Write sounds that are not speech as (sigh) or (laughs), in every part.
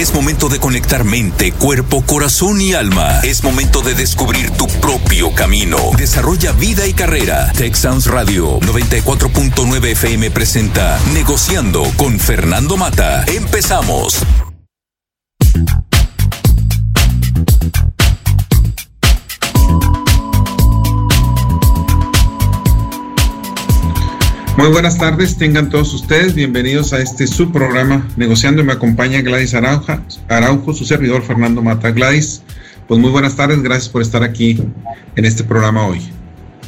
Es momento de conectar mente, cuerpo, corazón y alma. Es momento de descubrir tu propio camino. Desarrolla vida y carrera. Tech Sounds Radio 94.9 FM presenta Negociando con Fernando Mata. Empezamos. Muy buenas tardes, tengan todos ustedes bienvenidos a este subprograma Negociando. Me acompaña Gladys Arauja, Araujo, su servidor Fernando Mata. Gladys, pues muy buenas tardes, gracias por estar aquí en este programa hoy.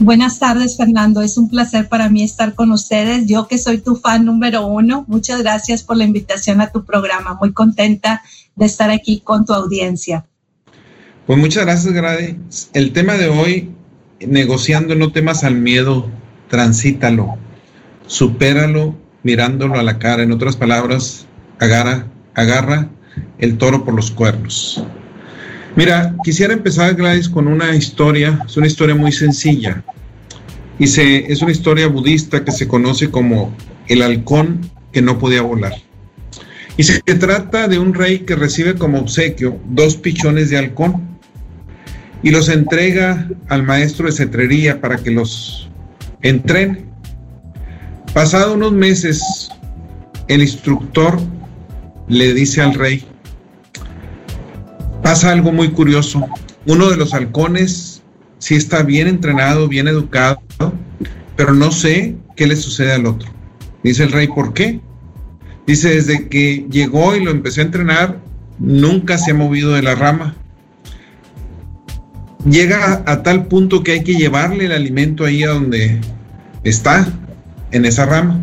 Buenas tardes, Fernando. Es un placer para mí estar con ustedes. Yo que soy tu fan número uno, muchas gracias por la invitación a tu programa. Muy contenta de estar aquí con tu audiencia. Pues muchas gracias, Gladys. El tema de hoy, negociando, no temas al miedo, transítalo supéralo mirándolo a la cara. En otras palabras, agarra, agarra el toro por los cuernos. Mira, quisiera empezar, Gladys, con una historia. Es una historia muy sencilla. Y se, es una historia budista que se conoce como el halcón que no podía volar. Y se trata de un rey que recibe como obsequio dos pichones de halcón y los entrega al maestro de cetrería para que los entrene. Pasado unos meses, el instructor le dice al rey, pasa algo muy curioso. Uno de los halcones sí está bien entrenado, bien educado, pero no sé qué le sucede al otro. Dice el rey, ¿por qué? Dice, desde que llegó y lo empecé a entrenar, nunca se ha movido de la rama. Llega a, tal punto que hay que llevarle el alimento ahí a donde está en esa rama.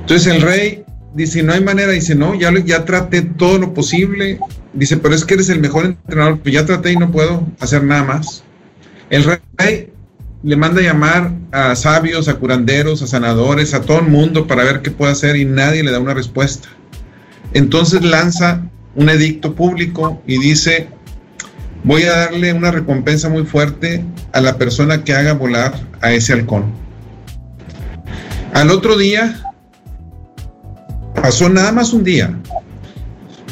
Entonces el rey dice, no hay manera, dice, no, ya, ya traté todo lo posible, dice, pero es que eres el mejor entrenador, pues ya traté y no puedo hacer nada más. El rey le manda a llamar a sabios, a curanderos, a sanadores, a todo el mundo para ver qué puede hacer y nadie le da una respuesta. Entonces lanza un edicto público y dice, voy a darle una recompensa muy fuerte a la persona que haga volar a ese halcón. Al otro día, pasó nada más un día,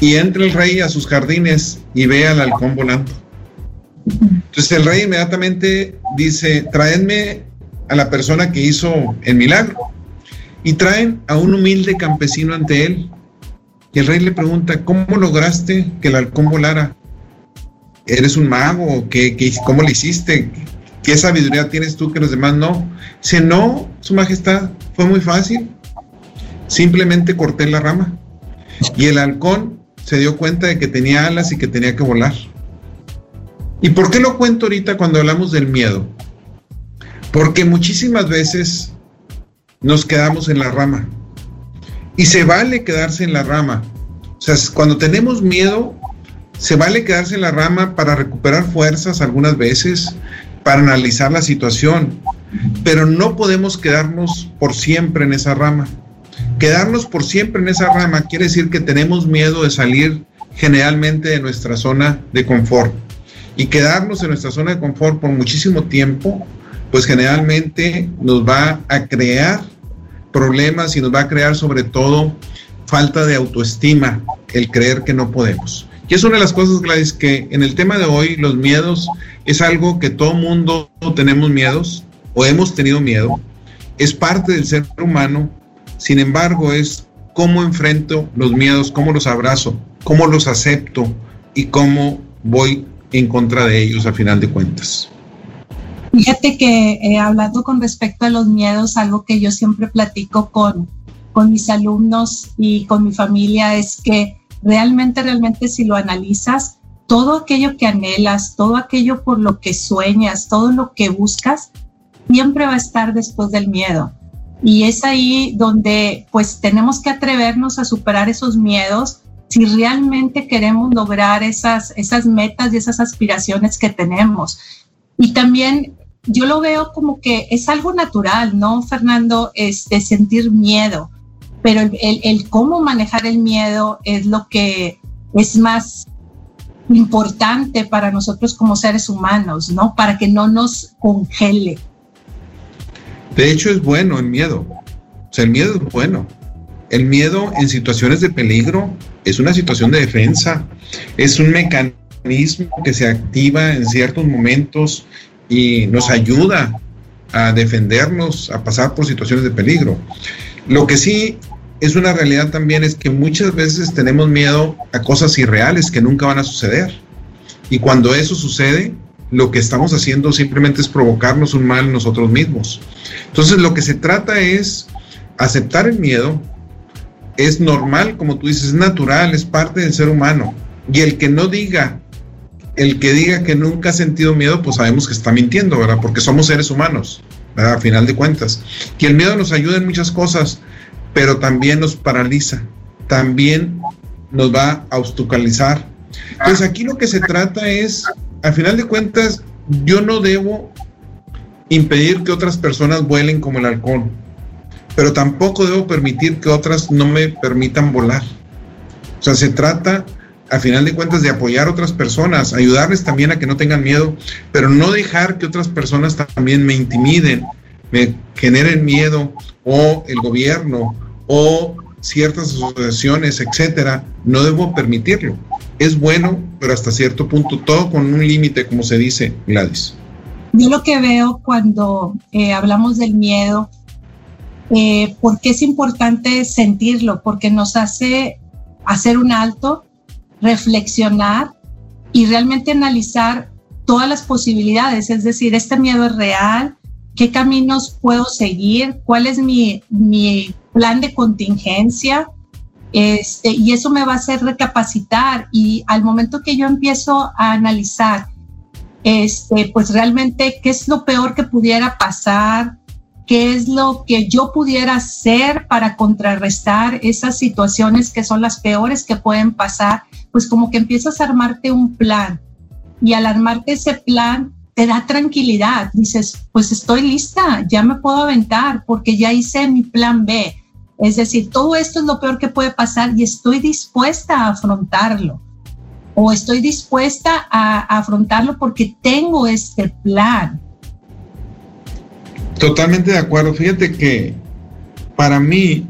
y entra el rey a sus jardines y ve al halcón volando. Entonces el rey inmediatamente dice, traedme a la persona que hizo el milagro. Y traen a un humilde campesino ante él. Y el rey le pregunta, ¿cómo lograste que el halcón volara? ¿Eres un mago? ¿Qué, qué, ¿Cómo lo hiciste? ¿Qué sabiduría tienes tú que los demás no? Dice, no, Su Majestad, fue muy fácil. Simplemente corté la rama. Y el halcón se dio cuenta de que tenía alas y que tenía que volar. ¿Y por qué lo cuento ahorita cuando hablamos del miedo? Porque muchísimas veces nos quedamos en la rama. Y se vale quedarse en la rama. O sea, cuando tenemos miedo, se vale quedarse en la rama para recuperar fuerzas algunas veces, para analizar la situación, pero no podemos quedarnos por siempre en esa rama. Quedarnos por siempre en esa rama quiere decir que tenemos miedo de salir generalmente de nuestra zona de confort. Y quedarnos en nuestra zona de confort por muchísimo tiempo, pues generalmente nos va a crear problemas y nos va a crear sobre todo falta de autoestima, el creer que no podemos. Y es una de las cosas, Gladys, que en el tema de hoy los miedos es algo que todo mundo tenemos miedos o hemos tenido miedo. Es parte del ser humano. Sin embargo, es cómo enfrento los miedos, cómo los abrazo, cómo los acepto y cómo voy en contra de ellos a final de cuentas. Fíjate que eh, hablando con respecto a los miedos, algo que yo siempre platico con, con mis alumnos y con mi familia es que realmente, realmente si lo analizas, todo aquello que anhelas, todo aquello por lo que sueñas, todo lo que buscas, siempre va a estar después del miedo. Y es ahí donde pues tenemos que atrevernos a superar esos miedos si realmente queremos lograr esas, esas metas y esas aspiraciones que tenemos. Y también yo lo veo como que es algo natural, ¿no, Fernando? Es de sentir miedo, pero el, cómo manejar el miedo es lo que es más importante para nosotros como seres humanos, ¿no? Para que no nos congele. De hecho, es bueno el miedo. O sea, el miedo es bueno. el miedo en situaciones de peligro es una situación de defensa, es un mecanismo que se activa en ciertos momentos y nos ayuda a defendernos, a pasar por situaciones de peligro. Lo que sí es una realidad también es que muchas veces tenemos miedo a cosas irreales que nunca van a suceder. Y cuando eso sucede, lo que estamos haciendo simplemente es provocarnos un mal nosotros mismos. Entonces lo que se trata es aceptar el miedo, es normal, como tú dices, es natural, es parte del ser humano. Y el que no diga, el que diga que nunca ha sentido miedo, pues sabemos que está mintiendo, ¿verdad? Porque somos seres humanos, ¿verdad? A final de cuentas. Y el miedo nos ayuda en muchas cosas, pero también nos paraliza, también nos va a obstaculizar. Entonces aquí lo que se trata es, a final de cuentas, yo no debo impedir que otras personas vuelen como el halcón pero tampoco debo permitir que otras no me permitan volar. O sea, se trata, a final de cuentas, de apoyar a otras personas, ayudarles también a que no tengan miedo, pero no dejar que otras personas también me intimiden, me generen miedo, o el gobierno, o ciertas asociaciones, etcétera. No debo permitirlo. Es bueno, pero hasta cierto punto, todo con un límite, como se dice, Gladys. Yo lo que veo cuando eh, hablamos del miedo eh, ¿Por qué es importante sentirlo? Porque nos hace hacer un alto, reflexionar y realmente analizar todas las posibilidades. Es decir, este miedo es real, qué caminos puedo seguir, cuál es mi, mi plan de contingencia. Este, y eso me va a hacer recapacitar y al momento que yo empiezo a analizar, este, pues realmente qué es lo peor que pudiera pasar, qué es lo que yo pudiera hacer para contrarrestar esas situaciones que son las peores que pueden pasar, pues como que empiezas a armarte un plan y al armarte ese plan te da tranquilidad, dices, pues estoy lista, ya me puedo aventar porque ya hice mi plan B. Es decir, todo esto es lo peor que puede pasar y estoy dispuesta a afrontarlo o estoy dispuesta a, afrontarlo porque tengo este plan. Totalmente de acuerdo. Fíjate que para mí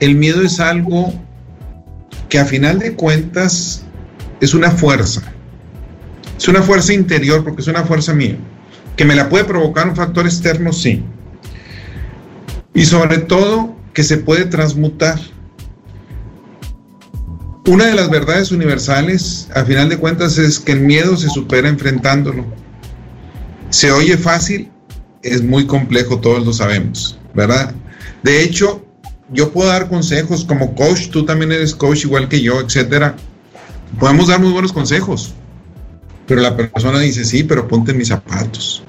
el miedo es algo que a final de cuentas es una fuerza. Es una fuerza interior porque es una fuerza mía. Que me la puede provocar un factor externo, sí. Y sobre todo que se puede transmutar. Una de las verdades universales, a final de cuentas, es que el miedo se supera enfrentándolo. Se oye fácil, es muy complejo, todos lo sabemos, ¿verdad? De hecho, yo puedo dar consejos como coach, tú también eres coach igual que yo, etcétera. Podemos dar muy buenos consejos, pero la persona dice, sí, pero ponte mis zapatos.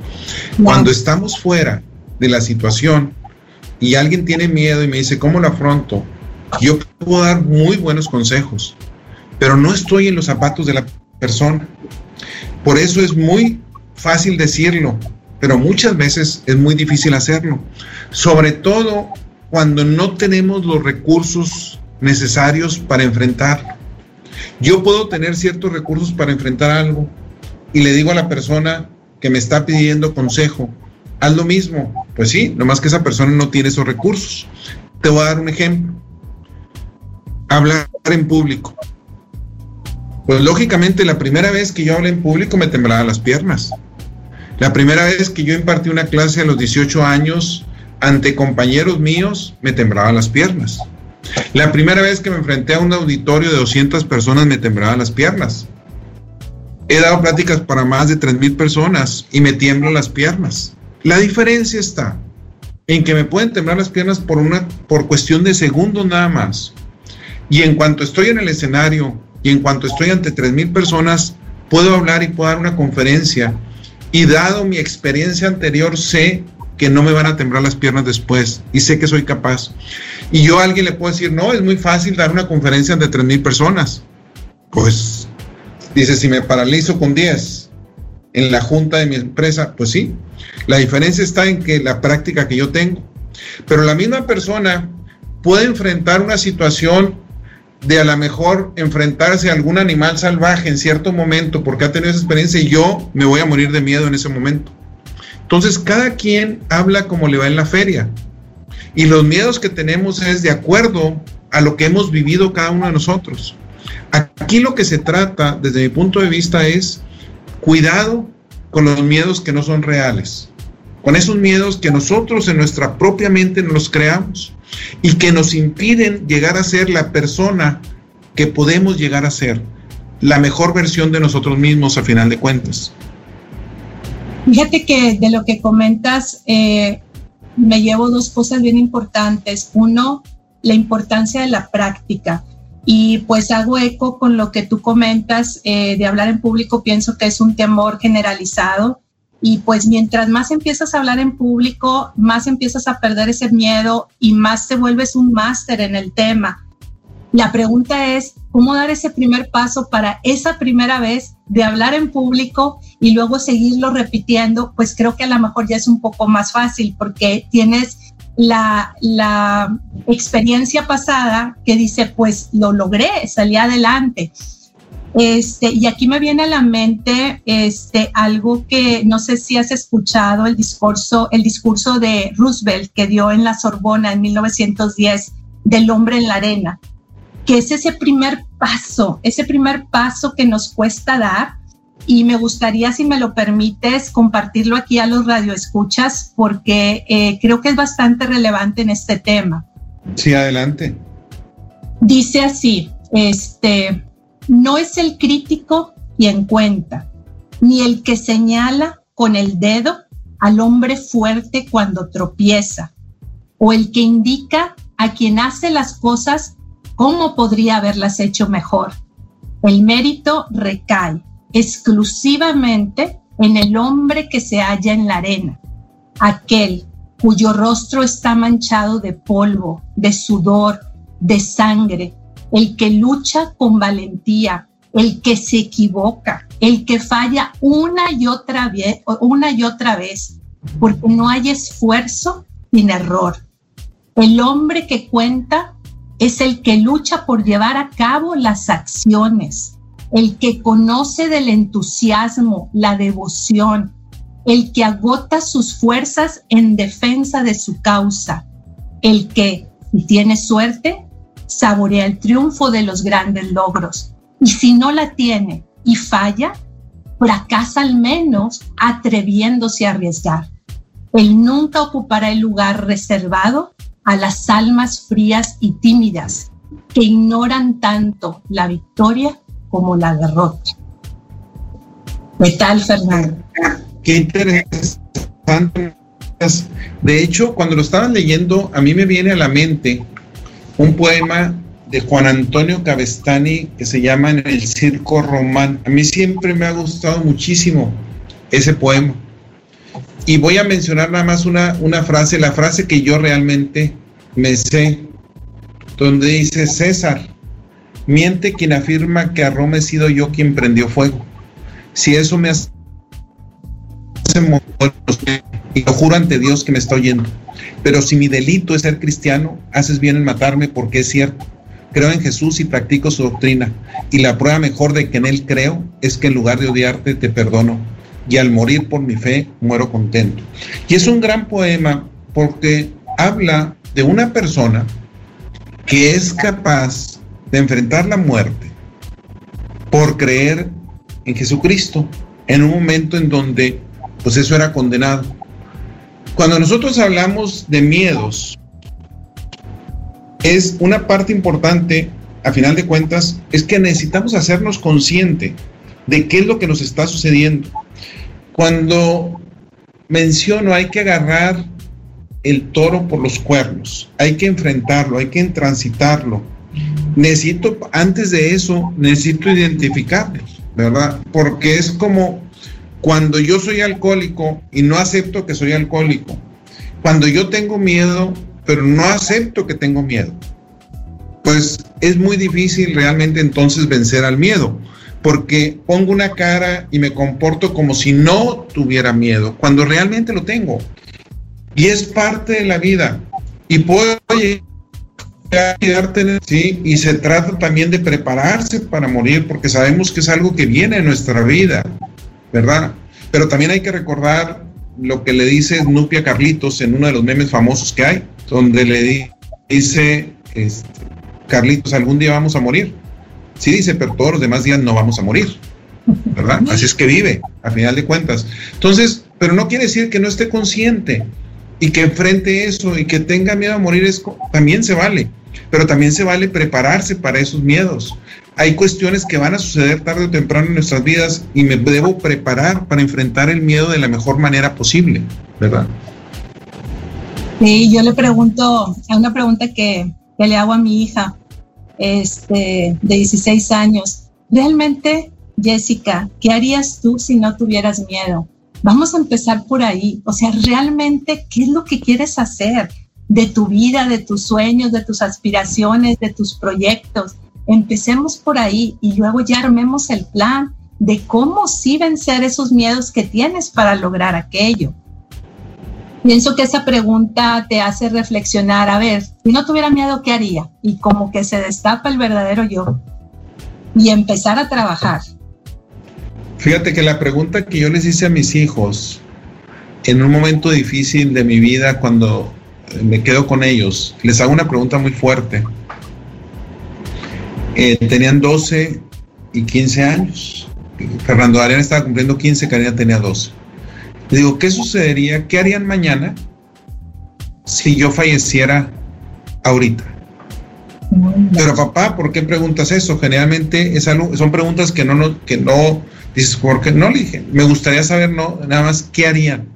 Cuando estamos fuera de la situación y alguien tiene miedo y me dice, ¿cómo lo afronto? Yo puedo dar muy buenos consejos, pero no estoy en los zapatos de la persona. Por eso es muy fácil decirlo, pero muchas veces es muy difícil hacerlo, sobre todo cuando no tenemos los recursos necesarios para enfrentar. Yo puedo tener ciertos recursos para enfrentar algo y le digo a la persona que me está pidiendo consejo, haz lo mismo. Pues sí, nomás que esa persona no tiene esos recursos. Te voy a dar un ejemplo. Hablar en público. Pues lógicamente la primera vez que yo hablé en público me temblaban las piernas. La primera vez que yo impartí una clase a los 18 años ante compañeros míos, me temblaban las piernas. La primera vez que me enfrenté a un auditorio de 200 personas, me temblaban las piernas. He dado pláticas para más de 3.000 personas y me tiemblan las piernas. La diferencia está en que me pueden temblar las piernas por, una, por cuestión de segundos nada más. Y en cuanto estoy en el escenario y en cuanto estoy ante 3.000 personas, puedo hablar y puedo dar una conferencia y dado mi experiencia anterior, sé que no me van a temblar las piernas después y sé que soy capaz. Y yo a alguien le puedo decir, no, es muy fácil dar una conferencia ante 3.000 personas. Pues dice, si me paralizo con 10 en la junta de mi empresa, pues sí. La diferencia está en que la práctica que yo tengo. Pero la misma persona puede enfrentar una situación de a lo mejor enfrentarse a algún animal salvaje en cierto momento porque ha tenido esa experiencia y yo me voy a morir de miedo en ese momento. Entonces, cada quien habla como le va en la feria. Y los miedos que tenemos es de acuerdo a lo que hemos vivido cada uno de nosotros. Aquí lo que se trata, desde mi punto de vista, es cuidado con los miedos que no son reales, con esos miedos que nosotros en nuestra propia mente nos creamos y que nos impiden llegar a ser la persona que podemos llegar a ser, la mejor versión de nosotros mismos a final de cuentas. Fíjate que de lo que comentas, eh, me llevo dos cosas bien importantes. Uno, la importancia de la práctica. Y pues hago eco con lo que tú comentas eh, de hablar en público, pienso que es un temor generalizado. Y pues mientras más empiezas a hablar en público, más empiezas a perder ese miedo y más te vuelves un máster en el tema. La pregunta es, ¿cómo dar ese primer paso para esa primera vez de hablar en público y luego seguirlo repitiendo? Pues creo que a lo mejor ya es un poco más fácil porque tienes la, la experiencia pasada que dice, pues lo logré, salí adelante. Este, y aquí me viene a la mente este, algo que no sé si has escuchado, el discurso, el discurso de Roosevelt que dio en la Sorbona en 1910 del hombre en la arena que es ese primer paso, ese primer paso que nos cuesta dar. Y me gustaría, si me lo permites, compartirlo aquí a los radioescuchas, porque eh, creo que es bastante relevante en este tema. Sí, adelante. Dice así, este, no es el crítico quien cuenta, ni el que señala con el dedo al hombre fuerte cuando tropieza, o el que indica a quien hace las cosas cómo podría haberlas hecho mejor. El mérito recae exclusivamente en el hombre que se halla en la arena, aquel cuyo rostro está manchado de polvo, de sudor, de sangre, el que lucha con valentía, el que se equivoca, el que falla una y otra vez, una y otra vez, porque no hay esfuerzo sin error. El hombre que cuenta es el que lucha por llevar a cabo las acciones, el que conoce del entusiasmo, la devoción, el que agota sus fuerzas en defensa de su causa, el que, si tiene suerte, saborea el triunfo de los grandes logros. Y si no la tiene y falla, fracasa al menos atreviéndose a arriesgar. Él nunca ocupará el lugar reservado a las almas frías y tímidas que ignoran tanto la victoria como la derrota. ¿Qué tal, Fernando? Qué interesante. De hecho, cuando lo estaban leyendo, a mí me viene a la mente un poema de Juan Antonio Cabestani que se llama En el Circo Román. A mí siempre me ha gustado muchísimo ese poema. Y voy a mencionar nada más una, una frase, la frase que yo realmente me sé, donde dice César, miente quien afirma que a Roma he sido yo quien prendió fuego. Si eso me hace y lo juro ante Dios que me está oyendo. Pero si mi delito es ser cristiano, haces bien en matarme porque es cierto. Creo en Jesús y practico su doctrina. Y la prueba mejor de que en Él creo es que en lugar de odiarte te perdono y al morir por mi fe muero contento. Y es un gran poema porque habla de una persona que es capaz de enfrentar la muerte por creer en Jesucristo en un momento en donde pues eso era condenado. Cuando nosotros hablamos de miedos, es una parte importante, a final de cuentas, es que necesitamos hacernos consciente de qué es lo que nos está sucediendo. Cuando menciono hay que agarrar el toro por los cuernos, hay que enfrentarlo, hay que transitarlo. Necesito, antes de eso, necesito identificarlo, ¿verdad? Porque es como cuando yo soy alcohólico y no acepto que soy alcohólico, cuando yo tengo miedo, pero no acepto que tengo miedo, pues es muy difícil realmente entonces vencer al miedo porque pongo una cara y me comporto como si no tuviera miedo, cuando realmente lo tengo. Y es parte de la vida. Y puedo sí, y se trata también de prepararse para morir, porque sabemos que es algo que viene en nuestra vida, ¿verdad? Pero también hay que recordar lo que le dice Nupia Carlitos en uno de los memes famosos que hay. donde le dice, este, Carlitos, algún día vamos a morir. Sí dice, pero todos los demás días no vamos a morir. ¿Verdad? (laughs) Así es que vive, a final de cuentas. Entonces, pero no quiere decir que no esté consciente y que enfrente eso y que tenga miedo a morir, es, también se vale. Pero también se vale prepararse para esos miedos. Hay cuestiones que van a suceder tarde o temprano en nuestras vidas y me debo preparar para enfrentar el miedo de la mejor manera posible, ¿verdad? Sí, yo le pregunto, a una pregunta que, que le hago a mi hija, este, de 16 años. Realmente, Jessica, ¿qué harías tú si no tuvieras miedo? Vamos a empezar por ahí. O sea, realmente, ¿qué es lo que quieres hacer de tu vida, de tus sueños, de tus aspiraciones, de tus proyectos? Empecemos por ahí y luego ya armemos el plan de cómo sí vencer esos miedos que tienes para lograr aquello. Pienso que esa pregunta te hace reflexionar, a ver, si no tuviera miedo, ¿qué haría? Y como que se destapa el verdadero yo y empezar a trabajar. Fíjate que la pregunta que yo les hice a mis hijos en un momento difícil de mi vida, cuando me quedo con ellos, les hago una pregunta muy fuerte. Eh, tenían 12 y 15 años. Fernando Arián estaba cumpliendo 15, Karina tenía 12 digo, ¿qué sucedería? ¿Qué harían mañana si yo falleciera ahorita? Pero papá, ¿por qué preguntas eso? Generalmente es algo, son preguntas que no, no, que no dices, ¿por qué no le dije? Me gustaría saber, no, nada más, ¿qué harían?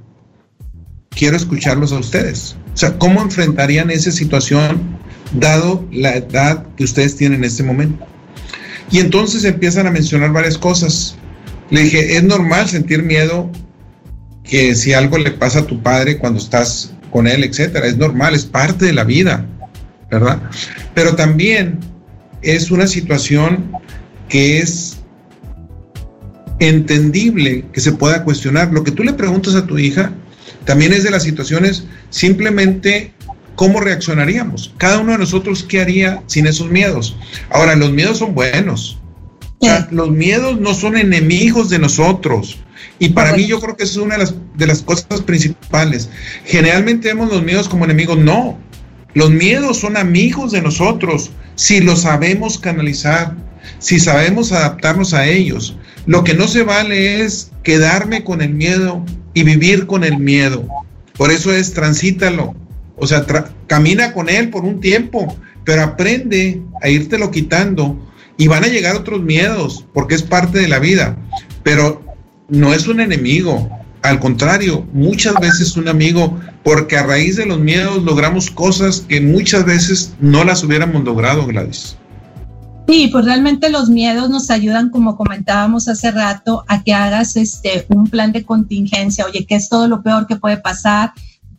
Quiero escucharlos a ustedes. O sea, ¿cómo enfrentarían esa situación dado la edad que ustedes tienen en este momento? Y entonces empiezan a mencionar varias cosas. Le dije, es normal sentir miedo que si algo le pasa a tu padre cuando estás con él, etcétera, es normal, es parte de la vida, ¿verdad? Pero también es una situación que es entendible que se pueda cuestionar. Lo que tú le preguntas a tu hija también es de las situaciones simplemente cómo reaccionaríamos. Cada uno de nosotros qué haría sin esos miedos. Ahora, los miedos son buenos. los miedos no son enemigos de nosotros. Y para mí yo creo que eso es una de las, de las cosas principales. Generalmente vemos los miedos como enemigos. No, los miedos son amigos de nosotros si los sabemos canalizar, si sabemos adaptarnos a ellos. Lo que no se vale es quedarme con el miedo y vivir con el miedo. Por eso es transítalo. O sea, camina con él por un tiempo, pero aprende a írtelo quitando y van a llegar otros miedos porque es parte de la vida. Pero no es un enemigo, al contrario, muchas veces un amigo, porque a raíz de los miedos logramos cosas que muchas veces no las hubiéramos logrado, Gladys. Sí, pues realmente los miedos nos ayudan, como comentábamos hace rato, a que hagas este un plan de contingencia. Oye, ¿qué es todo lo peor que puede pasar?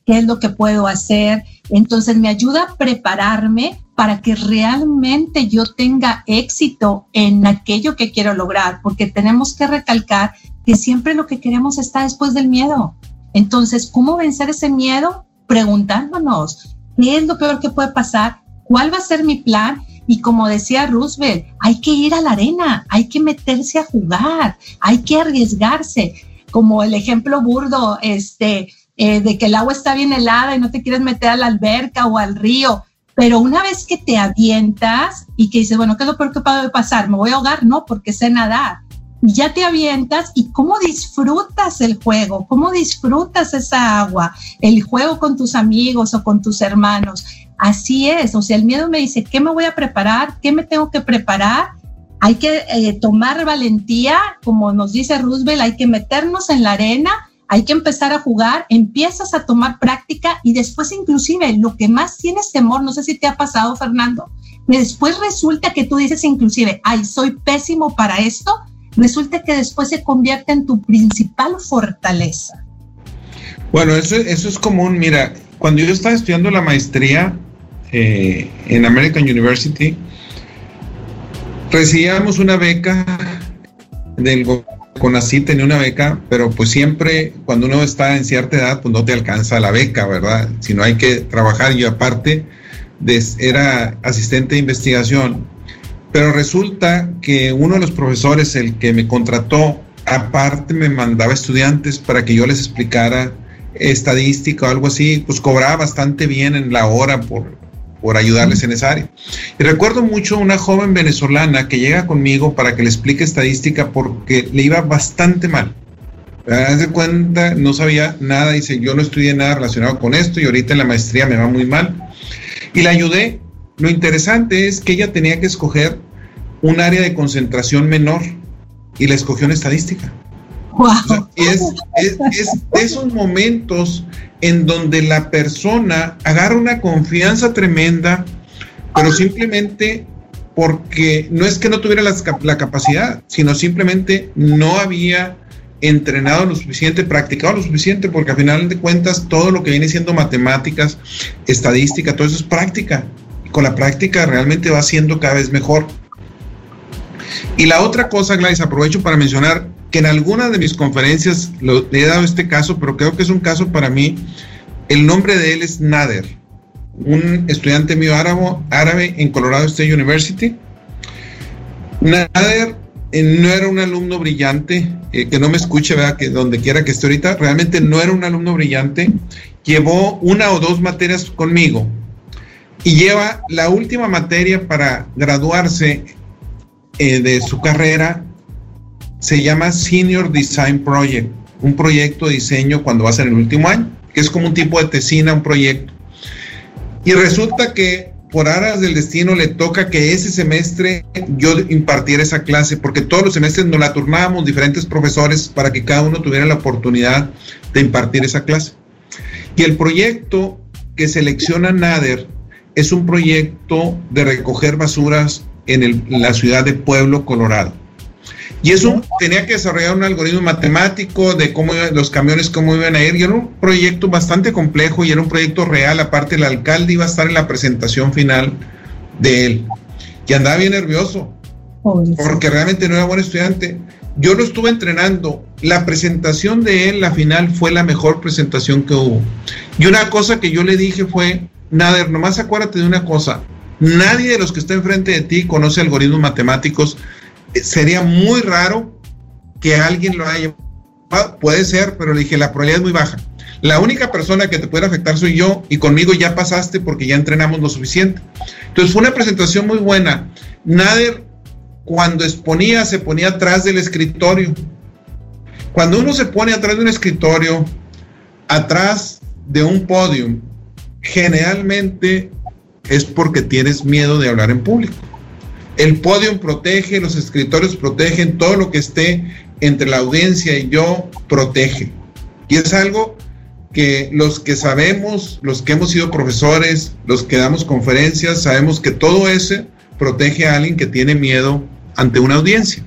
¿Qué es lo que puedo hacer? Entonces me ayuda a prepararme para que realmente yo tenga éxito en aquello que quiero lograr, porque tenemos que recalcar que siempre lo que queremos está después del miedo. Entonces, ¿cómo vencer ese miedo? Preguntándonos, ¿qué es lo peor que puede pasar? ¿Cuál va a ser mi plan? Y como decía Roosevelt, hay que ir a la arena, hay que meterse a jugar, hay que arriesgarse. Como el ejemplo burdo, este, eh, de que el agua está bien helada y no te quieres meter a la alberca o al río. Pero una vez que te avientas y que dices, bueno, ¿qué es lo peor que puede pasar? ¿Me voy a ahogar? No, porque sé nadar ya te avientas y cómo disfrutas el juego, cómo disfrutas esa agua, el juego con tus amigos o con tus hermanos. Así es, o sea, el miedo me dice, ¿qué me voy a preparar? ¿Qué me tengo que preparar? Hay que eh, tomar valentía, como nos dice Roosevelt, hay que meternos en la arena, hay que empezar a jugar, empiezas a tomar práctica y después inclusive lo que más tienes temor, no sé si te ha pasado, Fernando, después resulta que tú dices inclusive, ay, soy pésimo para esto, resulta que después se convierte en tu principal fortaleza. Bueno, eso, eso es común. Mira, cuando yo estaba estudiando la maestría eh, en American University, recibíamos una beca del CONACYT tenía una beca, pero pues siempre cuando uno está en cierta edad, pues no te alcanza la beca, ¿verdad? Si no hay que trabajar. Yo aparte era asistente de investigación pero resulta que uno de los profesores, el que me contrató, aparte me mandaba estudiantes para que yo les explicara estadística o algo así, pues cobraba bastante bien en la hora por, por ayudarles en esa área. Y recuerdo mucho una joven venezolana que llega conmigo para que le explique estadística porque le iba bastante mal. de cuenta, no sabía nada, dice, yo no estudié nada relacionado con esto y ahorita en la maestría me va muy mal. Y la ayudé. Lo interesante es que ella tenía que escoger un área de concentración menor y la escogió en estadística. Y (laughs) es, es, es esos momentos en donde la persona agarra una confianza tremenda, pero simplemente porque no es que no tuviera la, capacidad, sino simplemente no había entrenado lo suficiente, practicado lo suficiente, porque al final de cuentas todo lo que viene siendo matemáticas, estadística, todo eso es práctica. Con la práctica realmente va siendo cada vez mejor. Y la otra cosa, Gladys, aprovecho para mencionar que en alguna de mis conferencias le he dado este caso, pero creo que es un caso para mí. El nombre de él es Nader, un estudiante mío árabe, árabe en Colorado State University. Nader eh, no era un alumno brillante, eh, que no me escuche, vea que donde quiera que esté ahorita, realmente no era un alumno brillante. Llevó una o dos materias conmigo y lleva la última materia para graduarse eh, de su carrera se llama Senior Design Project, un proyecto de diseño cuando va a ser el último año, que es como un tipo de tesina, un proyecto. Y resulta que por aras del destino le toca que ese semestre yo impartiera esa clase, porque todos los semestres nos la turnábamos diferentes profesores para que cada uno tuviera la oportunidad de impartir esa clase. Y el proyecto que selecciona Nader es un proyecto de recoger basuras en la ciudad de Pueblo, Colorado. Y eso tenía que desarrollar un algoritmo matemático de cómo los camiones, cómo iban a ir. Y era un proyecto bastante complejo y era un proyecto real. Aparte, el alcalde iba a estar en la presentación final de él. Y andaba bien nervioso, porque realmente no era buen estudiante. Yo lo estuve entrenando. La presentación de él, la final, fue la mejor presentación que hubo. Y una cosa que yo le dije fue, Nader, nomás acuérdate de una cosa. Nadie de los que está enfrente de ti conoce algoritmos matemáticos sería muy raro que alguien lo haya puede ser, pero le dije, la probabilidad es muy baja. La única persona que te puede afectar soy yo y conmigo ya pasaste porque ya entrenamos lo suficiente. Entonces fue una presentación muy buena. Nader, cuando exponía, se ponía atrás del escritorio. Cuando uno se pone atrás de un escritorio, atrás de un podium, generalmente es porque tienes miedo de hablar en público. El podio protege, los escritorios protegen, todo lo que esté entre la audiencia y yo protege. Y es algo que los que sabemos, los que hemos sido profesores, los que damos conferencias, sabemos que todo ese protege a alguien que tiene miedo ante una audiencia.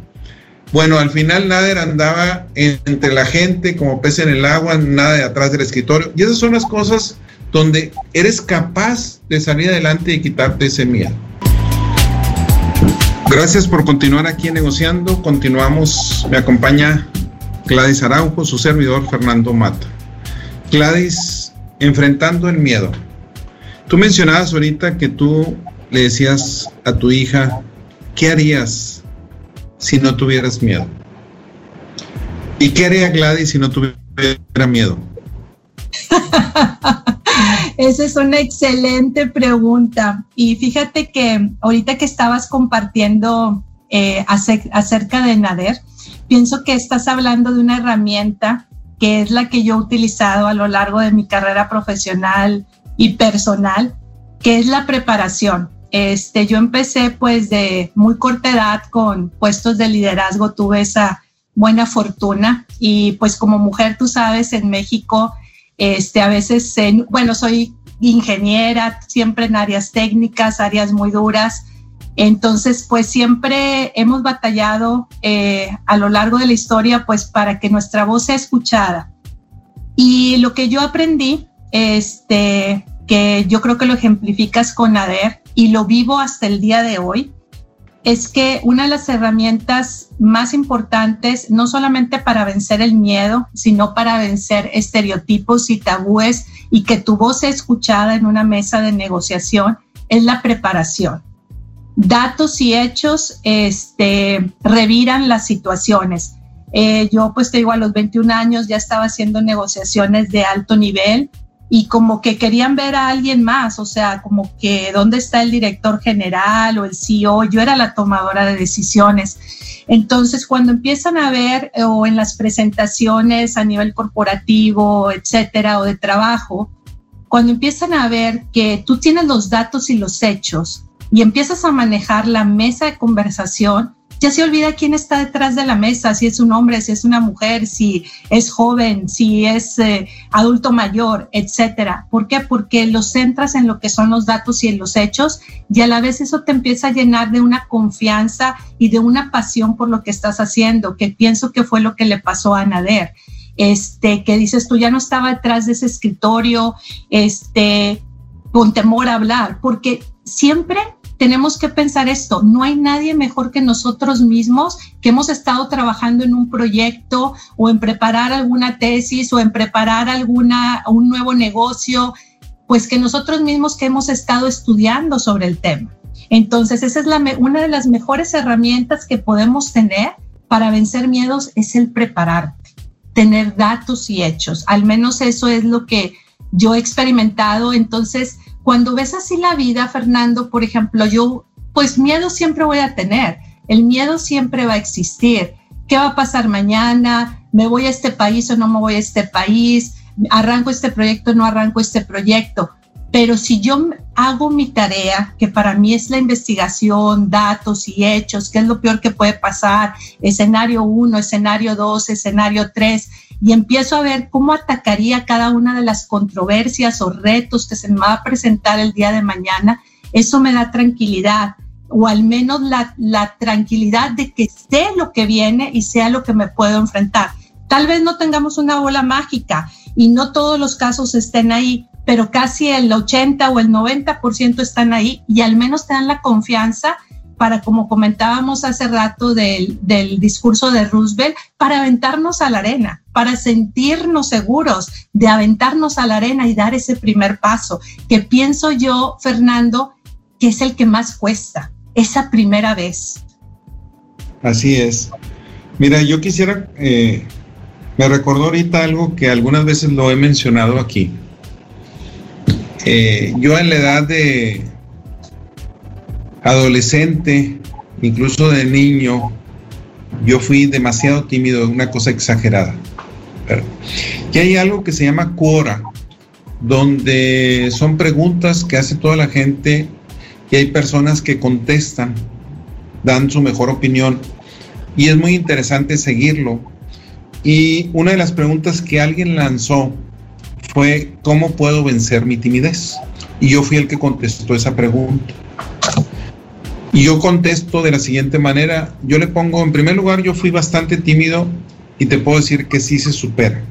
Bueno, al final Nader andaba entre la gente como pez en el agua, nada de atrás del escritorio. Y esas son las cosas donde eres capaz de salir adelante y quitarte ese miedo. Gracias por continuar aquí negociando. Continuamos. Me acompaña Gladys Araujo, su servidor Fernando Mata. Gladys, enfrentando el miedo. Tú mencionabas ahorita que tú le decías a tu hija, ¿qué harías si no tuvieras miedo? ¿Y qué haría Gladys si no tuviera miedo? (laughs) Esa es una excelente pregunta. Y fíjate que ahorita que estabas compartiendo eh, acerca de Nader, pienso que estás hablando de una herramienta que es la que yo he utilizado a lo largo de mi carrera profesional y personal, que es la preparación. Este, yo empecé pues de muy corta edad con puestos de liderazgo, tuve esa buena fortuna y pues como mujer, tú sabes, en México este, a veces, bueno, soy ingeniera, siempre en áreas técnicas, áreas muy duras. Entonces, pues siempre hemos batallado eh, a lo largo de la historia, pues para que nuestra voz sea escuchada. Y lo que yo aprendí, este, que yo creo que lo ejemplificas con ADER y lo vivo hasta el día de hoy, es que una de las herramientas más importantes, no solamente para vencer el miedo, sino para vencer estereotipos y tabúes y que tu voz sea escuchada en una mesa de negociación, es la preparación. Datos y hechos este, reviran las situaciones. Eh, yo pues te digo, a los 21 años ya estaba haciendo negociaciones de alto nivel y como que querían ver a alguien más, o sea, como que dónde está el director general o el CEO, yo era la tomadora de decisiones. Entonces, cuando empiezan a ver eh, o en las presentaciones a nivel corporativo, etcétera, o de trabajo, cuando empiezan a ver que tú tienes los datos y los hechos y empiezas a manejar la mesa de conversación, ya se olvida quién está detrás de la mesa, si es un hombre, si es una mujer, si es joven, si es eh, adulto mayor, etcétera. ¿Por qué? Porque lo centras en lo que son los datos y en los hechos y a la vez eso te empieza a llenar de una confianza y de una pasión por lo que estás haciendo, que pienso que fue lo que le pasó a Nader. Este, que dices tú ya no estaba detrás de ese escritorio, este, con temor a hablar, porque siempre tenemos que pensar esto, no hay nadie mejor que nosotros mismos que hemos estado trabajando en un proyecto o en preparar alguna tesis o en preparar alguna, un nuevo negocio, pues que nosotros mismos que hemos estado estudiando sobre el tema. Entonces, esa es una de las mejores herramientas que podemos tener para vencer miedos, es el prepararte, tener datos y hechos. Al menos eso es lo que yo he experimentado. Entonces, cuando ves así la vida, Fernando, por ejemplo, yo, pues miedo siempre voy a tener, el miedo siempre va a existir. ¿Qué va a pasar mañana? ¿Me voy a este país o no me voy a este país? ¿Arranco este proyecto o no arranco este proyecto? Pero si yo hago mi tarea, que para mí es la investigación, datos y hechos, qué es lo peor que puede pasar, escenario 1, escenario 2, escenario 3, y empiezo a ver cómo atacaría cada una de las controversias o retos que se me va a presentar el día de mañana, eso me da tranquilidad o al menos la, la tranquilidad de que sé lo que viene y sea lo que me puedo enfrentar. Tal vez no tengamos una bola mágica y no todos los casos estén ahí, pero casi el 80 o el 90% están ahí y al menos te dan la confianza para, como comentábamos hace rato del, del, discurso de Roosevelt, para aventarnos a la arena, para sentirnos seguros de aventarnos a la arena y dar ese primer paso, que pienso yo, Fernando, que es el que más cuesta, esa primera vez. Así es. Mira, yo quisiera, eh, me recordó ahorita algo que algunas veces lo he mencionado aquí. Eh, yo en la edad de adolescente, incluso de niño, yo fui demasiado tímido, una cosa exagerada. Y hay algo que se llama Quora, donde son preguntas que hace toda la gente y hay personas que contestan, dan su mejor opinión y es muy interesante seguirlo. Y una de las preguntas que alguien lanzó fue, ¿cómo puedo vencer mi timidez? Y yo fui el que contestó esa pregunta. Y yo contesto de la siguiente manera, yo le pongo, en primer lugar, yo fui bastante tímido y te puedo decir que sí se supera.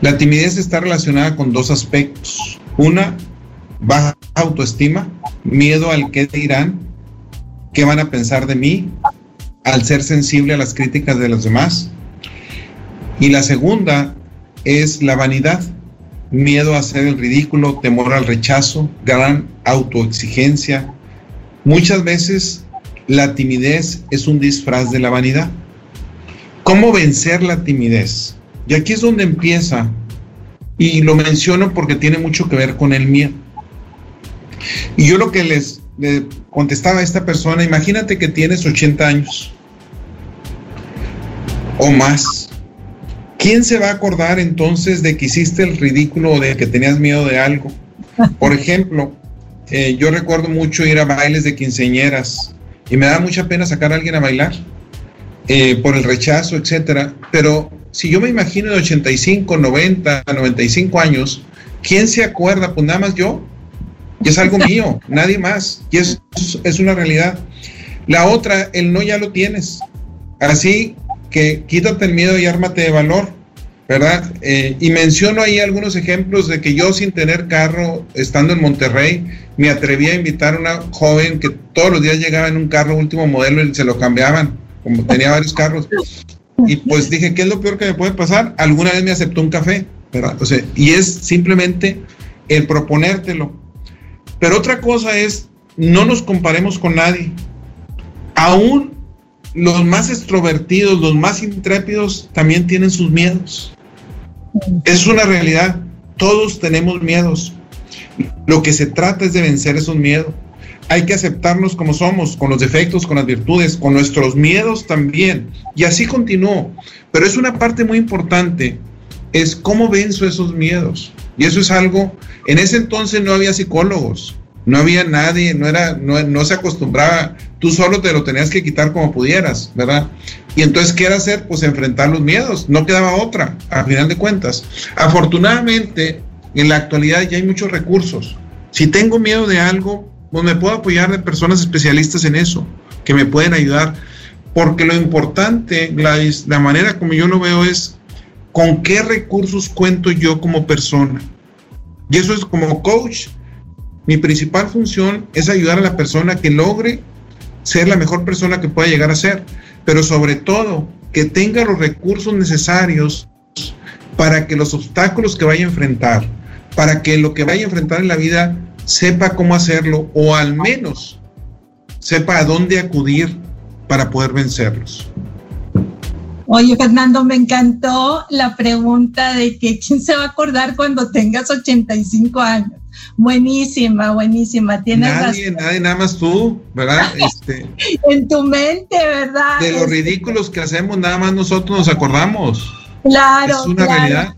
La timidez está relacionada con dos aspectos. Una, baja autoestima, miedo al qué dirán, qué van a pensar de mí, al ser sensible a las críticas de los demás. Y la segunda es la vanidad, miedo a hacer el ridículo, temor al rechazo, gran autoexigencia, Muchas veces la timidez es un disfraz de la vanidad. ¿Cómo vencer la timidez? Y aquí es donde empieza, y lo menciono porque tiene mucho que ver con el miedo. Y yo lo que les, contestaba a esta persona, imagínate que tienes 80 años o más. ¿Quién se va a acordar entonces de que hiciste el ridículo o de que tenías miedo de algo? Por (laughs) ejemplo, eh, yo recuerdo mucho ir a bailes de quinceñeras y me da mucha pena sacar a alguien a bailar eh, por el rechazo, etcétera. Pero si yo me imagino de 85, 90, 95 años, ¿quién se acuerda? Pues nada más yo. Y es algo (laughs) mío, nadie más. Y es, es una realidad. La otra, el no ya lo tienes. Así que quítate el miedo y ármate de valor. ¿Verdad? Eh, y menciono ahí algunos ejemplos de que yo sin tener carro, estando en Monterrey, me atreví a invitar a una joven que todos los días llegaba en un carro último modelo y se lo cambiaban, como tenía varios carros. Y pues dije, ¿qué es lo peor que me puede pasar? Alguna vez me aceptó un café, ¿verdad? O sea, y es simplemente el proponértelo. Pero otra cosa es, no nos comparemos con nadie. Aún los más extrovertidos, los más intrépidos, también tienen sus miedos. Es una realidad. Todos tenemos miedos. Lo que se trata es de vencer esos miedos. Hay que aceptarnos como somos, con los defectos, con las virtudes, con nuestros miedos también. Y así continúo. Pero es una parte muy importante, es cómo venzo esos miedos. Y eso es algo, en ese entonces no había psicólogos, no había nadie, no era, no, no se acostumbraba, tú solo te lo tenías que quitar como pudieras, ¿verdad? Y entonces, ¿qué era hacer? Pues enfrentar los miedos, no quedaba otra, a final de cuentas. Afortunadamente, en la actualidad ya hay muchos recursos. Si tengo miedo de algo, pues me puedo apoyar de personas especialistas en eso, que me pueden ayudar. Porque lo importante, Gladys, la manera como yo lo veo es con qué recursos cuento yo como persona. Y eso es como coach, mi principal función es ayudar a la persona que logre ser la mejor persona que pueda llegar a ser, pero sobre todo que tenga los recursos necesarios para que los obstáculos que vaya a enfrentar, para que lo que vaya a enfrentar en la vida sepa cómo hacerlo o al menos sepa a dónde acudir para poder vencerlos. Oye, Fernando, me encantó la pregunta de que quién se va a acordar cuando tengas 85 años. Buenísima, buenísima. Tienes nadie, nadie, nada más tú, ¿verdad? (laughs) Este, en tu mente, ¿verdad? De los este, ridículos que hacemos, nada más nosotros nos acordamos. Claro. Es una realidad.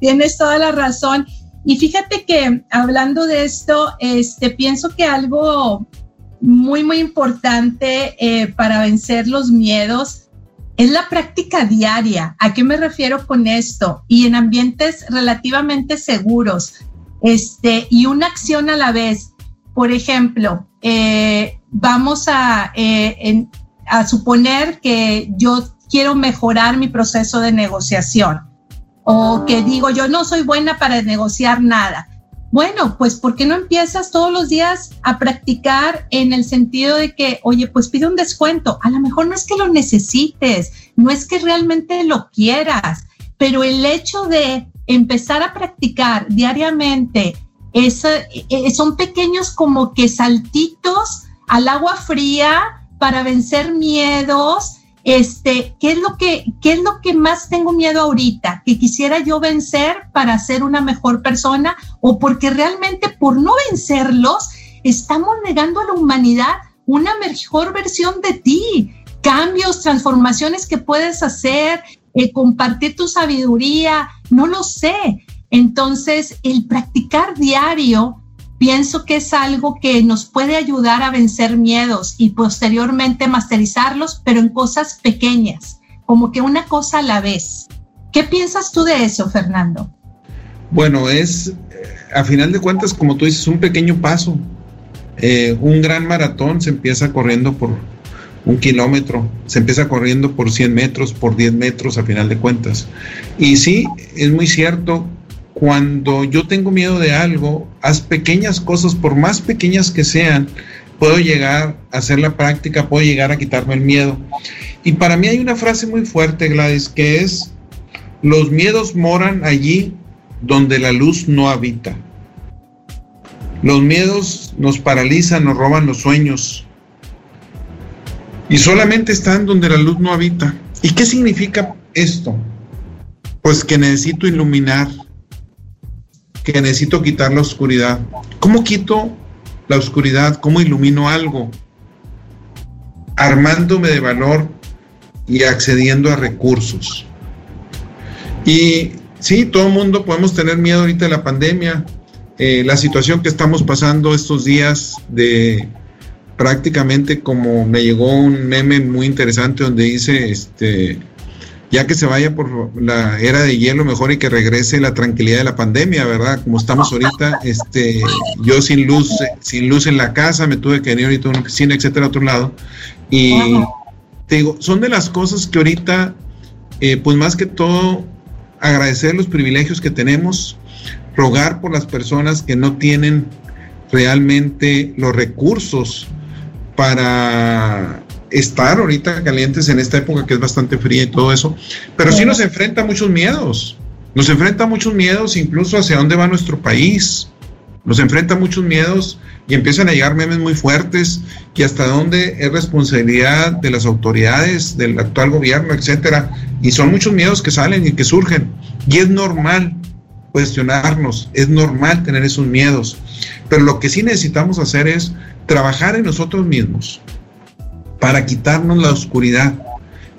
Tienes toda la razón. Y fíjate que hablando de esto, este, pienso que algo muy, muy importante eh, para vencer los miedos es la práctica diaria. ¿A qué me refiero con esto? Y en ambientes relativamente seguros este, y una acción a la vez. Por ejemplo, eh, vamos a, eh, a suponer que yo quiero mejorar mi proceso de negociación o que digo yo no soy buena para negociar nada. Bueno, pues ¿por qué no empiezas todos los días a practicar en el sentido de que, oye, pues pide un descuento? A lo mejor no es que lo necesites, no es que realmente lo quieras, pero el hecho de empezar a practicar diariamente, es, eh, son pequeños como que saltitos al agua fría para vencer miedos. Este, ¿qué es lo que, qué es lo que más tengo miedo ahorita? Que quisiera yo vencer para ser una mejor persona o porque realmente por no vencerlos estamos negando a la humanidad una mejor versión de ti, cambios, transformaciones que puedes hacer, eh, compartir tu sabiduría, no lo sé. Entonces, el practicar diario, pienso que es algo que nos puede ayudar a vencer miedos y posteriormente masterizarlos, pero en cosas pequeñas, como que una cosa a la vez. ¿Qué piensas tú de eso, Fernando? Bueno, es, eh, a final de cuentas, como tú dices, un pequeño paso. Eh, un gran maratón se empieza corriendo por un kilómetro, se empieza corriendo por 100 metros, por 10 metros a final de cuentas. Y sí, es muy cierto, cuando yo tengo miedo de algo, haz pequeñas cosas, por más pequeñas que sean, puedo llegar a hacer la práctica, puedo llegar a quitarme el miedo. Y para mí hay una frase muy fuerte, Gladys, que es, los miedos moran allí donde la luz no habita. Los miedos nos paralizan, nos roban los sueños, y solamente están donde la luz no habita. ¿Y qué significa esto? Pues que necesito iluminar, que necesito quitar la oscuridad. ¿Cómo quito la oscuridad? ¿Cómo ilumino algo? Armándome de valor y accediendo a recursos. Y sí, todo el mundo podemos tener miedo ahorita de la pandemia, eh, la situación que estamos pasando estos días de prácticamente como me llegó un meme muy interesante donde dice, este, ya que se vaya por la era de hielo, mejor y que regrese la tranquilidad de la pandemia, ¿verdad? Como estamos ahorita, (laughs) este, yo sin luz, sin luz en la casa, me tuve que venir ahorita a una oficina, etcétera, a otro lado. Y te digo, son de las cosas que ahorita, eh, pues más que todo, agradecer los privilegios que tenemos, rogar por las personas que no tienen realmente los recursos para estar ahorita calientes en esta época que es bastante fría y todo eso, pero sí nos enfrenta a muchos miedos, nos enfrenta a muchos miedos incluso hacia dónde va nuestro país, nos enfrenta a muchos miedos y empiezan a llegar memes muy fuertes y hasta dónde es responsabilidad de las autoridades, del actual gobierno, etcétera. Y son muchos miedos que salen y que surgen. Y es normal cuestionarnos, es normal tener esos miedos. Pero lo que sí necesitamos hacer es trabajar en nosotros mismos para quitarnos la oscuridad,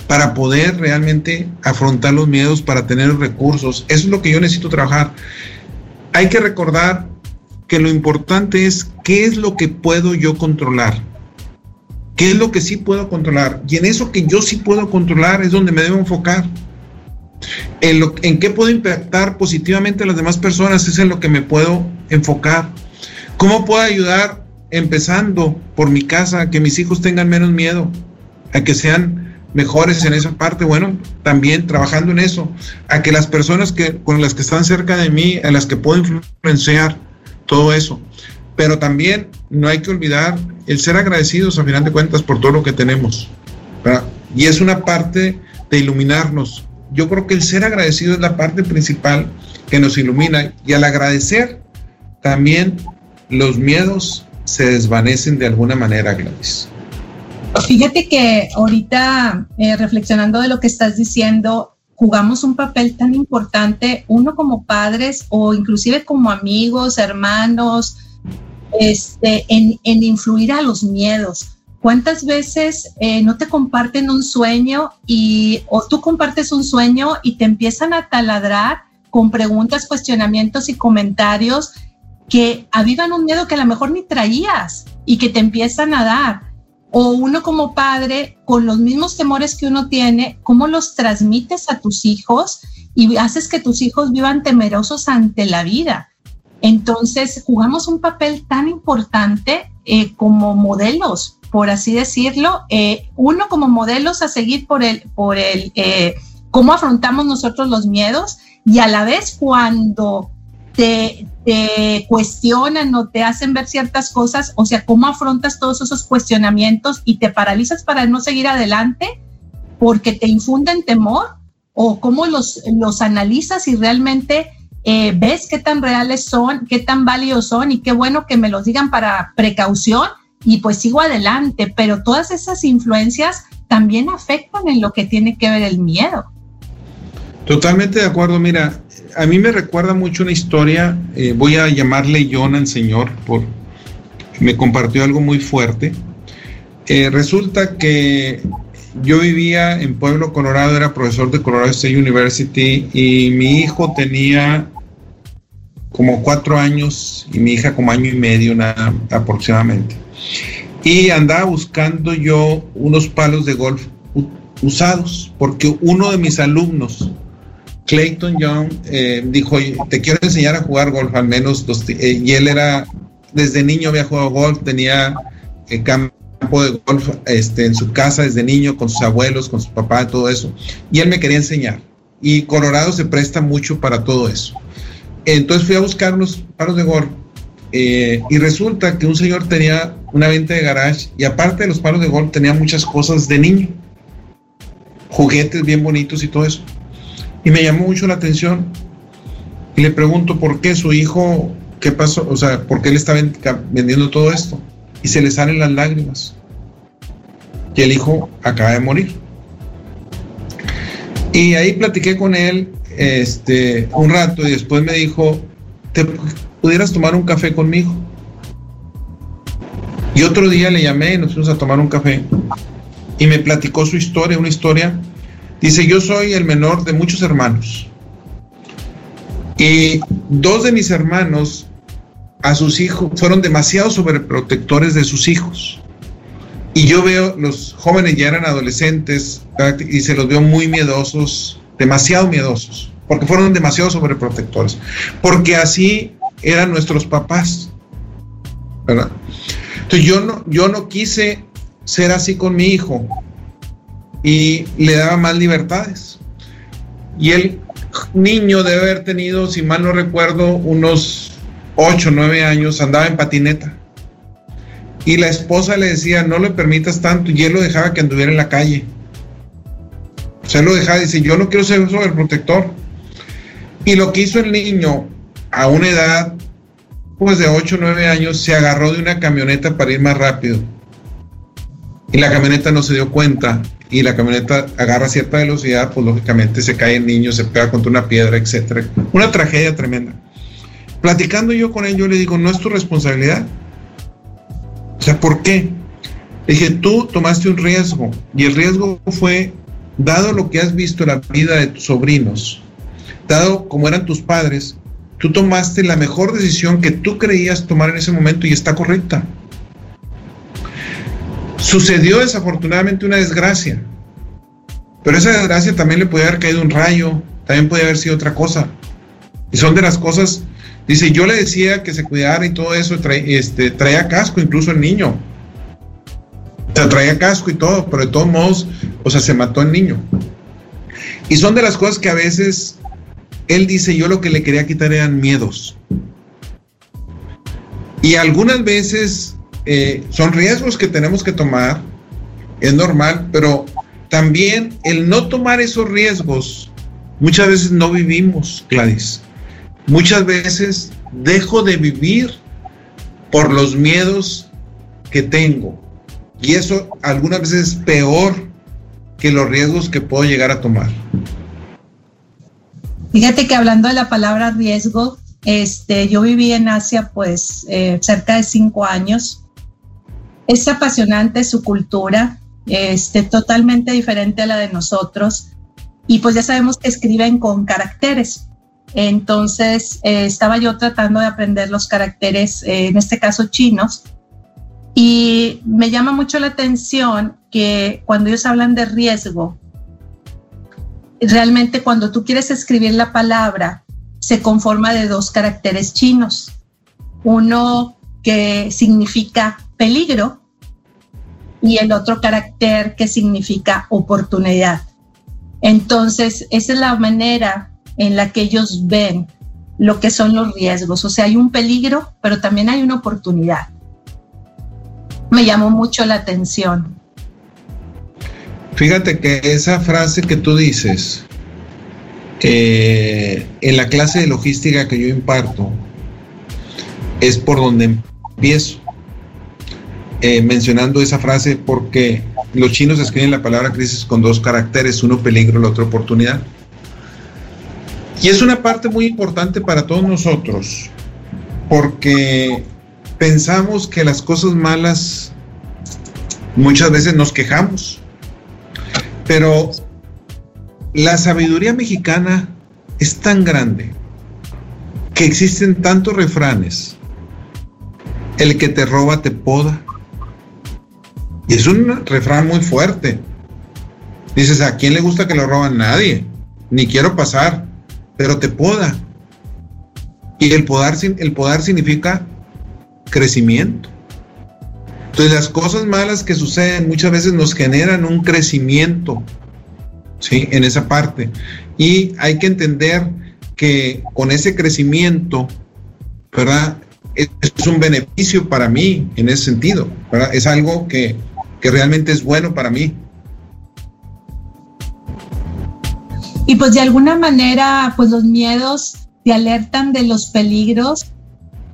para poder realmente afrontar los miedos, para tener recursos. Eso es lo que yo necesito trabajar. Hay que recordar que lo importante es qué es lo que puedo yo controlar. ¿Qué es lo que sí puedo controlar? Y en eso que yo sí puedo controlar es donde me debo enfocar. En, lo, en qué puedo impactar positivamente a las demás personas es en lo que me puedo enfocar. ¿Cómo puedo ayudar empezando por mi casa que mis hijos tengan menos miedo, a que sean mejores en esa parte? Bueno, también trabajando en eso, a que las personas que, con las que están cerca de mí, a las que puedo influenciar, todo eso. Pero también no hay que olvidar el ser agradecidos a final de cuentas por todo lo que tenemos. Y es una parte de iluminarnos. Yo creo que el ser agradecido es la parte principal que nos ilumina y al agradecer también los miedos se desvanecen de alguna manera, Gladys. Fíjate que ahorita, eh, reflexionando de lo que estás diciendo, jugamos un papel tan importante, uno como padres o inclusive como amigos, hermanos, este, en, influir a los miedos. ¿Cuántas veces eh, no te comparten un sueño y o tú compartes un sueño y te empiezan a taladrar con preguntas, cuestionamientos y comentarios que avivan un miedo que a lo mejor ni traías y que te empiezan a dar? o uno como padre, con los mismos temores que uno tiene, ¿cómo los transmites a tus hijos y haces que tus hijos vivan temerosos ante la vida? Entonces, jugamos un papel tan importante eh, como modelos, por así decirlo, eh, uno como modelos a seguir por el, por el, eh, cómo afrontamos nosotros los miedos y a la vez cuando te, cuestionan o te hacen ver ciertas cosas, o sea, cómo afrontas todos esos cuestionamientos y te paralizas para no seguir adelante porque te infunden temor o cómo los, los analizas y realmente eh, ves qué tan reales son, qué tan válidos son y qué bueno que me los digan para precaución y pues sigo adelante, pero todas esas influencias también afectan en lo que tiene que ver el miedo. Totalmente de acuerdo, mira, a mí me recuerda mucho una historia, eh, voy a llamarle John al Señor, por, me compartió algo muy fuerte. Eh, resulta que yo vivía en Pueblo, Colorado, era profesor de Colorado State University y mi hijo tenía como cuatro años y mi hija como año y medio nada, aproximadamente. Y andaba buscando yo unos palos de golf usados porque uno de mis alumnos Clayton Young eh, dijo, te quiero enseñar a jugar golf, al menos, eh, y él era, desde niño había jugado golf, tenía eh, campo de golf este, en su casa desde niño, con sus abuelos, con su papá, todo eso, y él me quería enseñar. Y Colorado se presta mucho para todo eso. Entonces fui a buscar unos palos de golf y resulta que un señor tenía una venta de garage y aparte de los palos de golf tenía muchas cosas de niño, juguetes bien bonitos y todo eso. Y me llamó mucho la atención. Y le pregunto por qué su hijo, qué pasó, o sea, por qué él está vendiendo todo esto. Y se le salen las lágrimas. Y el hijo acaba de morir. Y ahí platiqué con él este, un rato y después me dijo, ¿te pudieras tomar un café conmigo? Y otro día le llamé y nos fuimos a tomar un café. Y me platicó su historia, una historia Dice, yo soy el menor de muchos hermanos. Y dos de mis hermanos a sus hijos fueron demasiado sobreprotectores de sus hijos. Y yo veo, los jóvenes ya eran adolescentes y se los veo muy miedosos, demasiado miedosos, porque fueron demasiado sobreprotectores. Porque así eran nuestros papás. ¿verdad? Entonces yo no, yo no quise ser así con mi hijo y le daba más libertades. Y el niño debe haber tenido, si mal no recuerdo, unos 8 o 9 años, andaba en patineta. Y la esposa le decía, no le permitas tanto, y él lo dejaba que anduviera en la calle. O sea, lo dejaba, dice, yo no quiero ser sobreprotector. Y lo que hizo el niño a una edad, pues de 8 o 9 años se agarró de una camioneta para ir más rápido. Y la camioneta no se dio cuenta y la camioneta agarra cierta velocidad, pues lógicamente se cae el niño, se pega contra una piedra, etcétera. Una tragedia tremenda. Platicando yo con él, yo le digo, no es tu responsabilidad. O sea, ¿por qué? Le dije, tú tomaste un riesgo y el riesgo fue, dado lo que has visto en la vida de tus sobrinos, dado como eran tus padres, tú tomaste la mejor decisión que tú creías tomar en ese momento y está correcta. Sucedió desafortunadamente una desgracia, pero esa desgracia también le puede haber caído un rayo, también puede haber sido otra cosa. Y son de las cosas, dice, yo le decía que se cuidara y todo eso, este, traía casco incluso el niño. O sea, traía casco y todo, pero de todos modos, o sea, se mató el niño. Y son de las cosas que a veces él dice, yo lo que le quería quitar eran miedos. Y algunas veces eh, son riesgos que tenemos que tomar, es normal, pero también el no tomar esos riesgos, muchas veces no vivimos, Gladys. Muchas veces dejo de vivir por los miedos que tengo. Y eso algunas veces es peor que los riesgos que puedo llegar a tomar. Fíjate que hablando de la palabra riesgo, este, yo viví en Asia pues eh, cerca de cinco años. Es apasionante su cultura, este, totalmente diferente a la de nosotros. Y pues ya sabemos que escriben con caracteres. Entonces eh, estaba yo tratando de aprender los caracteres, eh, en este caso chinos. Y me llama mucho la atención que cuando ellos hablan de riesgo, realmente cuando tú quieres escribir la palabra, se conforma de dos caracteres chinos. Uno que significa peligro y el otro carácter que significa oportunidad. Entonces, esa es la manera en la que ellos ven lo que son los riesgos. O sea, hay un peligro, pero también hay una oportunidad. Me llamó mucho la atención. Fíjate que esa frase que tú dices, eh, en la clase de logística que yo imparto, es por donde empiezo. Eh, mencionando esa frase porque los chinos escriben la palabra crisis con dos caracteres, uno peligro, el otro oportunidad. Y es una parte muy importante para todos nosotros, porque pensamos que las cosas malas muchas veces nos quejamos pero la sabiduría mexicana es tan grande que existen tantos refranes. El que te roba te poda. Y es un refrán muy fuerte. Dices, ¿a quién le gusta que lo roban? Nadie. Ni quiero pasar, pero te poda. Y el podar, el podar significa crecimiento. Entonces las cosas malas que suceden muchas veces nos generan un crecimiento, ¿sí? En esa parte. Y hay que entender que con ese crecimiento, ¿verdad? Es, un beneficio para mí en ese sentido, ¿verdad? Es algo que, que realmente es bueno para mí. Y pues de alguna manera, pues los miedos te alertan de los peligros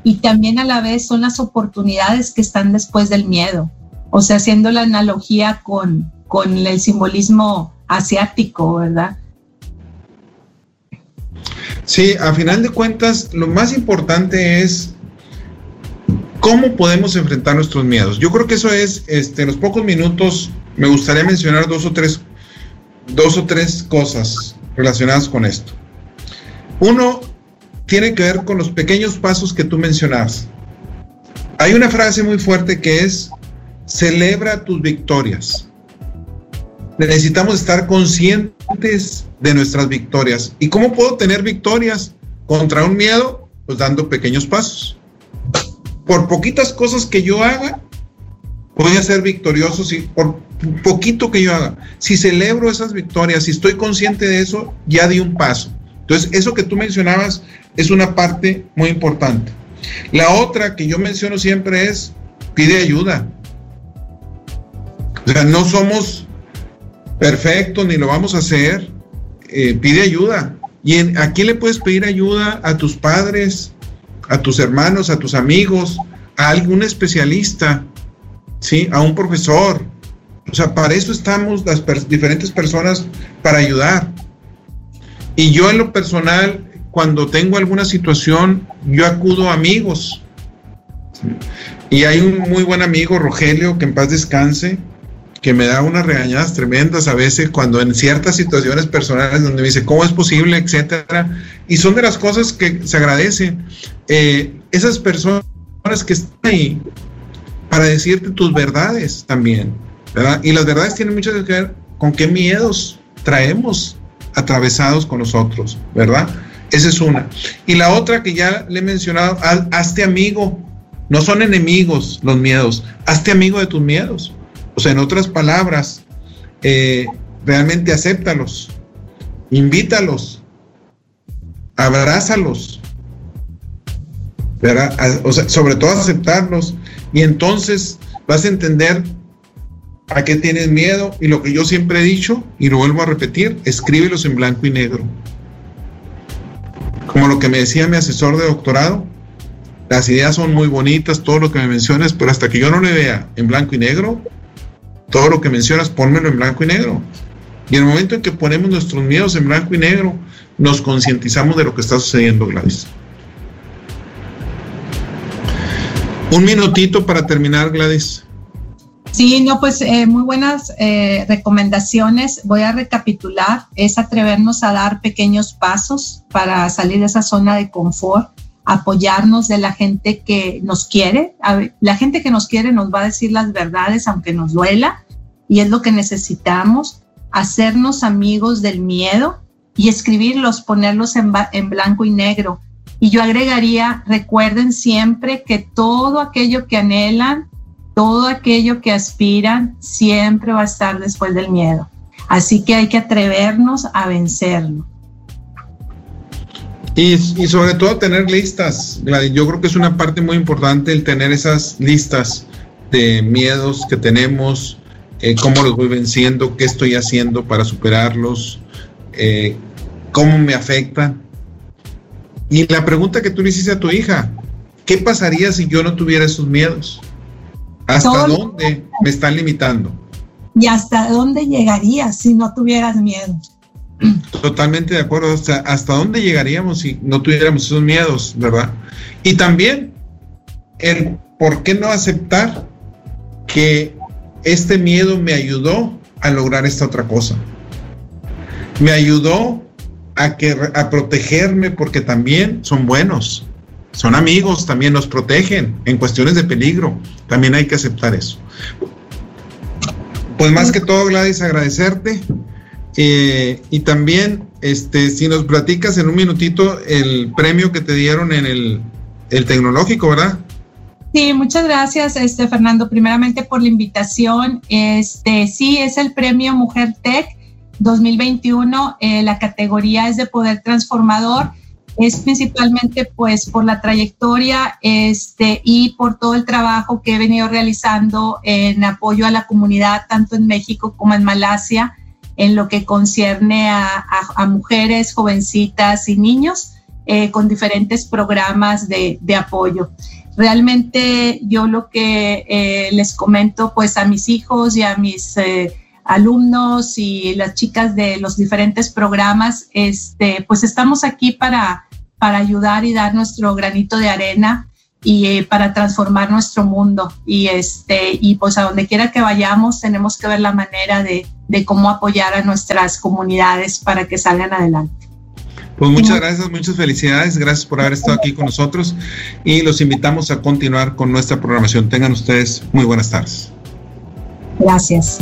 y también a la vez son las oportunidades que están después del miedo. O sea, haciendo la analogía con, con el simbolismo asiático, ¿verdad? Sí, a final de cuentas, lo más importante es cómo podemos enfrentar nuestros miedos. Yo creo que eso es, este, en los pocos minutos, me gustaría mencionar dos o tres, dos o tres cosas relacionadas con esto. Uno, tiene que ver con los pequeños pasos que tú mencionas. Hay una frase muy fuerte que es, celebra tus victorias. Necesitamos estar conscientes de nuestras victorias. ¿Y cómo puedo tener victorias contra un miedo? Pues dando pequeños pasos. Por poquitas cosas que yo haga, voy a ser victorioso si por poquito que yo haga. Si celebro esas victorias, si estoy consciente de eso, ya di un paso. Entonces, eso que tú mencionabas es una parte muy importante. La otra que yo menciono siempre es, pide ayuda. O sea, no somos perfectos ni lo vamos a hacer. Eh, pide ayuda. ¿Y a quién le puedes pedir ayuda? A tus padres, a tus hermanos, a tus amigos, a algún especialista, ¿sí? A un profesor. O sea, para eso estamos las diferentes personas, para ayudar. Y yo en lo personal, cuando tengo alguna situación, yo acudo a amigos. Y hay un muy buen amigo, Rogelio, que en paz descanse, que me da unas regañadas tremendas a veces cuando en ciertas situaciones personales donde me dice cómo es posible, etcétera. Y son de las cosas que se agradecen. Eh, esas personas que están ahí para decirte tus verdades también, ¿verdad? Y las verdades tienen mucho que ver con qué miedos traemos atravesados con nosotros, ¿verdad? Esa es una. Y la otra que ya le he mencionado, hazte amigo. No son enemigos los miedos, hazte amigo de tus miedos. O sea, en otras palabras, eh, realmente acéptalos, invítalos, abrázalos, ¿verdad? O sea, sobre todo aceptarlos y entonces vas a entender a qué tienes miedo y lo que yo siempre he dicho y lo vuelvo a repetir, escríbelos en blanco y negro. Como lo que me decía mi asesor de doctorado, las ideas son muy bonitas, todo lo que me mencionas, pero hasta que yo no le vea en blanco y negro, todo lo que mencionas, pónmelo en blanco y negro. Y en el momento en que ponemos nuestros miedos en blanco y negro, nos concientizamos de lo que está sucediendo, Gladys. Un minutito para terminar, Gladys. Sí, no, pues eh, muy buenas eh, recomendaciones. Voy a recapitular. Es atrevernos a dar pequeños pasos para salir de esa zona de confort, apoyarnos de la gente que nos quiere. La gente que nos quiere nos va a decir las verdades aunque nos duela y es lo que necesitamos. Hacernos amigos del miedo y escribirlos, ponerlos en, blanco y negro. Y yo agregaría, recuerden siempre que todo aquello que anhelan, todo aquello que aspiran, siempre va a estar después del miedo. Así que hay que atrevernos a vencerlo. Y, sobre todo tener listas, Yo creo que es una parte muy importante el tener esas listas de miedos que tenemos, eh, cómo los voy venciendo, qué estoy haciendo para superarlos, eh, cómo me afectan. Y la pregunta que tú le hiciste a tu hija, ¿qué pasaría si yo no tuviera esos miedos? ¿Hasta dónde me están limitando? ¿Y hasta dónde llegarías si no tuvieras miedo? Totalmente de acuerdo. Hasta, hasta dónde llegaríamos si no tuviéramos esos miedos, ¿verdad? Y también el por qué no aceptar que este miedo me ayudó a lograr esta otra cosa. Me ayudó a, que, a protegerme porque también son buenos. Son amigos, también nos protegen en cuestiones de peligro. También hay que aceptar eso. Pues más que todo, Gladys, agradecerte eh, y también, este, si nos platicas en un minutito el premio que te dieron en el, el tecnológico, ¿verdad? Sí, muchas gracias, este, Fernando, primeramente por la invitación. Este, sí, es el premio Mujer Tech 2021. Eh, la categoría es de poder transformador. Es principalmente pues por la trayectoria este, y por todo el trabajo que he venido realizando en apoyo a la comunidad, tanto en México como en Malasia en lo que concierne a, mujeres, jovencitas y niños eh, con diferentes programas de, apoyo. Realmente yo lo que eh, les comento pues a mis hijos y a mis eh, alumnos y las chicas de los diferentes programas, este, pues estamos aquí para, para ayudar y dar nuestro granito de arena y eh, para transformar nuestro mundo. Y, este, y pues a donde quiera que vayamos tenemos que ver la manera de, de cómo apoyar a nuestras comunidades para que salgan adelante. Pues muchas gracias, muchas felicidades, gracias por haber estado aquí con nosotros y los invitamos a continuar con nuestra programación. Tengan ustedes muy buenas tardes. Gracias.